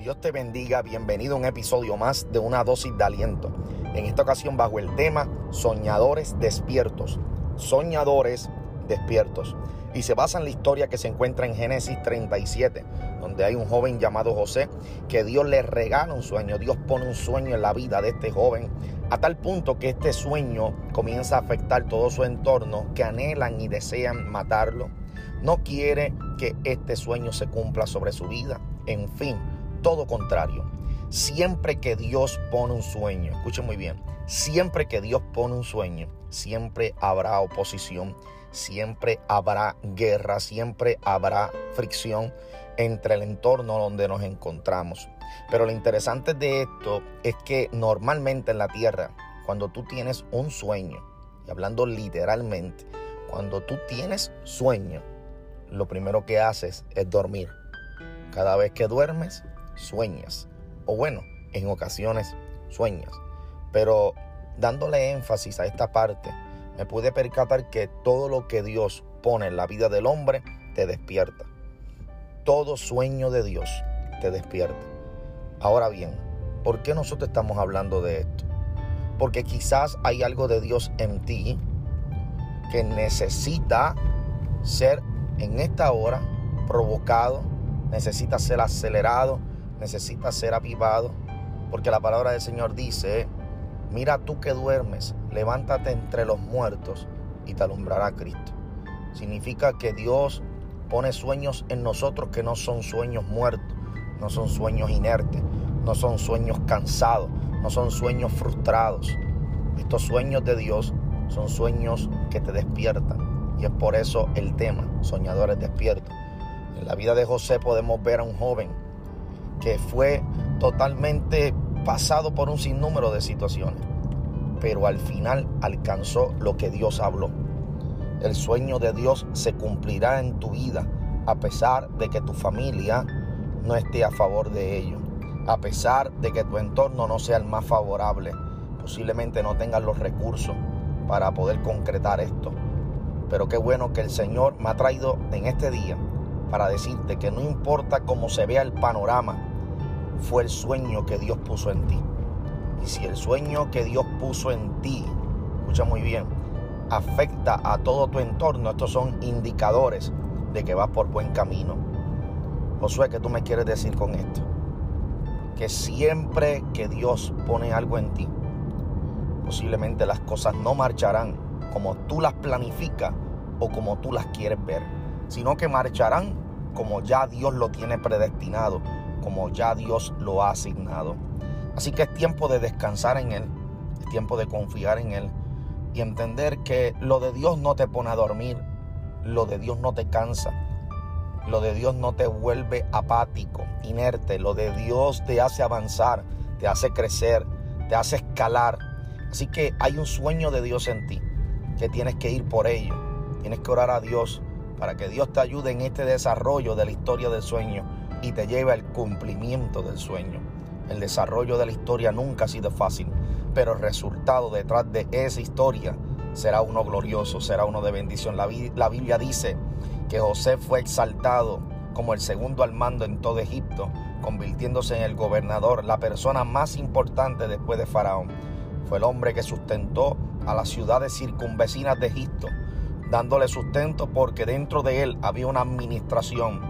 Dios te bendiga, bienvenido a un episodio más de una dosis de aliento. En esta ocasión bajo el tema Soñadores despiertos. Soñadores despiertos. Y se basa en la historia que se encuentra en Génesis 37, donde hay un joven llamado José que Dios le regala un sueño. Dios pone un sueño en la vida de este joven a tal punto que este sueño comienza a afectar todo su entorno, que anhelan y desean matarlo no quiere que este sueño se cumpla sobre su vida. En fin, todo contrario. Siempre que Dios pone un sueño, escuchen muy bien, siempre que Dios pone un sueño, siempre habrá oposición, siempre habrá guerra, siempre habrá fricción entre el entorno donde nos encontramos. Pero lo interesante de esto es que normalmente en la tierra, cuando tú tienes un sueño, y hablando literalmente, cuando tú tienes sueño, lo primero que haces es dormir. Cada vez que duermes, sueñas. O bueno, en ocasiones sueñas. Pero dándole énfasis a esta parte, me pude percatar que todo lo que Dios pone en la vida del hombre te despierta. Todo sueño de Dios te despierta. Ahora bien, ¿por qué nosotros estamos hablando de esto? Porque quizás hay algo de Dios en ti que necesita ser en esta hora provocado, necesita ser acelerado, necesita ser avivado, porque la palabra del Señor dice, mira tú que duermes, levántate entre los muertos y te alumbrará Cristo. Significa que Dios pone sueños en nosotros que no son sueños muertos, no son sueños inertes, no son sueños cansados, no son sueños frustrados. Estos sueños de Dios son sueños que te despiertan y es por eso el tema, soñadores despiertos. En la vida de José podemos ver a un joven que fue totalmente pasado por un sinnúmero de situaciones, pero al final alcanzó lo que Dios habló. El sueño de Dios se cumplirá en tu vida a pesar de que tu familia no esté a favor de ello, a pesar de que tu entorno no sea el más favorable, posiblemente no tengas los recursos para poder concretar esto. Pero qué bueno que el Señor me ha traído en este día para decirte que no importa cómo se vea el panorama, fue el sueño que Dios puso en ti. Y si el sueño que Dios puso en ti, escucha muy bien, afecta a todo tu entorno, estos son indicadores de que vas por buen camino. Josué, ¿qué tú me quieres decir con esto? Que siempre que Dios pone algo en ti, posiblemente las cosas no marcharán como tú las planificas o como tú las quieres ver, sino que marcharán como ya Dios lo tiene predestinado, como ya Dios lo ha asignado. Así que es tiempo de descansar en Él, es tiempo de confiar en Él y entender que lo de Dios no te pone a dormir, lo de Dios no te cansa, lo de Dios no te vuelve apático, inerte, lo de Dios te hace avanzar, te hace crecer, te hace escalar. Así que hay un sueño de Dios en ti que tienes que ir por ello. Tienes que orar a Dios para que Dios te ayude en este desarrollo de la historia del sueño y te lleve al cumplimiento del sueño. El desarrollo de la historia nunca ha sido fácil, pero el resultado detrás de esa historia será uno glorioso, será uno de bendición. La Biblia dice que José fue exaltado como el segundo al mando en todo Egipto, convirtiéndose en el gobernador, la persona más importante después de Faraón. Fue el hombre que sustentó a las ciudades circunvecinas de Egipto, dándole sustento porque dentro de él había una administración,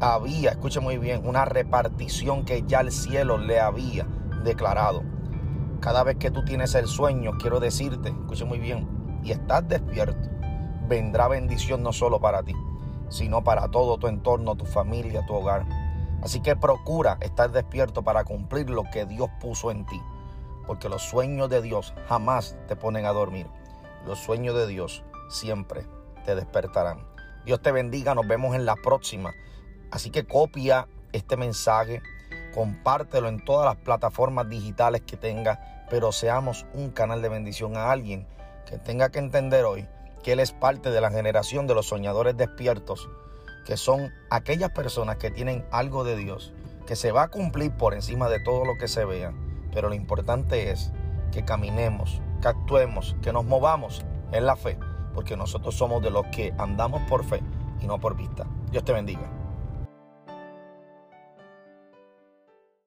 había, escuche muy bien, una repartición que ya el cielo le había declarado. Cada vez que tú tienes el sueño, quiero decirte, escuche muy bien, y estás despierto, vendrá bendición no solo para ti, sino para todo tu entorno, tu familia, tu hogar. Así que procura estar despierto para cumplir lo que Dios puso en ti porque los sueños de Dios jamás te ponen a dormir. Los sueños de Dios siempre te despertarán. Dios te bendiga, nos vemos en la próxima. Así que copia este mensaje, compártelo en todas las plataformas digitales que tengas, pero seamos un canal de bendición a alguien que tenga que entender hoy que Él es parte de la generación de los soñadores despiertos, que son aquellas personas que tienen algo de Dios, que se va a cumplir por encima de todo lo que se vea pero lo importante es que caminemos, que actuemos, que nos movamos en la fe, porque nosotros somos de los que andamos por fe y no por vista. Dios te bendiga.